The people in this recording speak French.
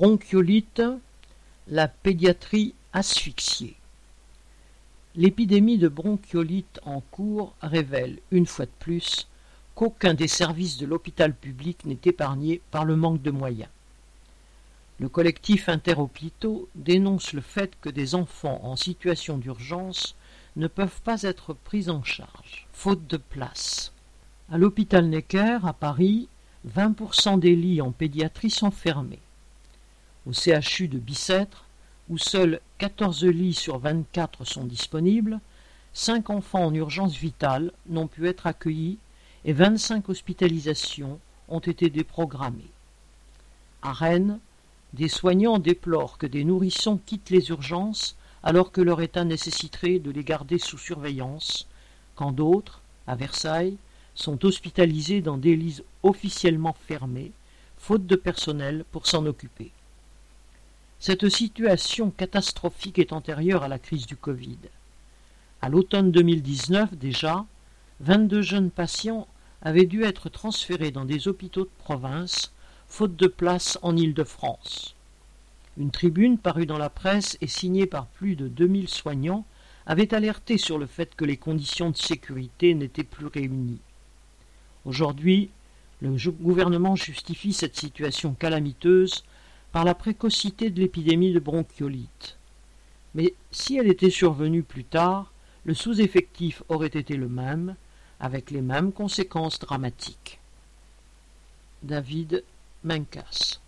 bronchiolite, la pédiatrie asphyxiée. L'épidémie de bronchiolite en cours révèle, une fois de plus, qu'aucun des services de l'hôpital public n'est épargné par le manque de moyens. Le collectif Interhôpitaux dénonce le fait que des enfants en situation d'urgence ne peuvent pas être pris en charge, faute de place. À l'hôpital Necker, à Paris, 20% des lits en pédiatrie sont fermés. Au CHU de Bicêtre, où seuls 14 lits sur 24 sont disponibles, 5 enfants en urgence vitale n'ont pu être accueillis et 25 hospitalisations ont été déprogrammées. À Rennes, des soignants déplorent que des nourrissons quittent les urgences alors que leur état nécessiterait de les garder sous surveillance, quand d'autres, à Versailles, sont hospitalisés dans des lits officiellement fermés, faute de personnel pour s'en occuper. Cette situation catastrophique est antérieure à la crise du Covid. À l'automne 2019 déjà, 22 jeunes patients avaient dû être transférés dans des hôpitaux de province, faute de place en Île-de-France. Une tribune parue dans la presse et signée par plus de 2000 soignants avait alerté sur le fait que les conditions de sécurité n'étaient plus réunies. Aujourd'hui, le gouvernement justifie cette situation calamiteuse par la précocité de l'épidémie de bronchiolite. Mais si elle était survenue plus tard, le sous-effectif aurait été le même, avec les mêmes conséquences dramatiques. David Mencas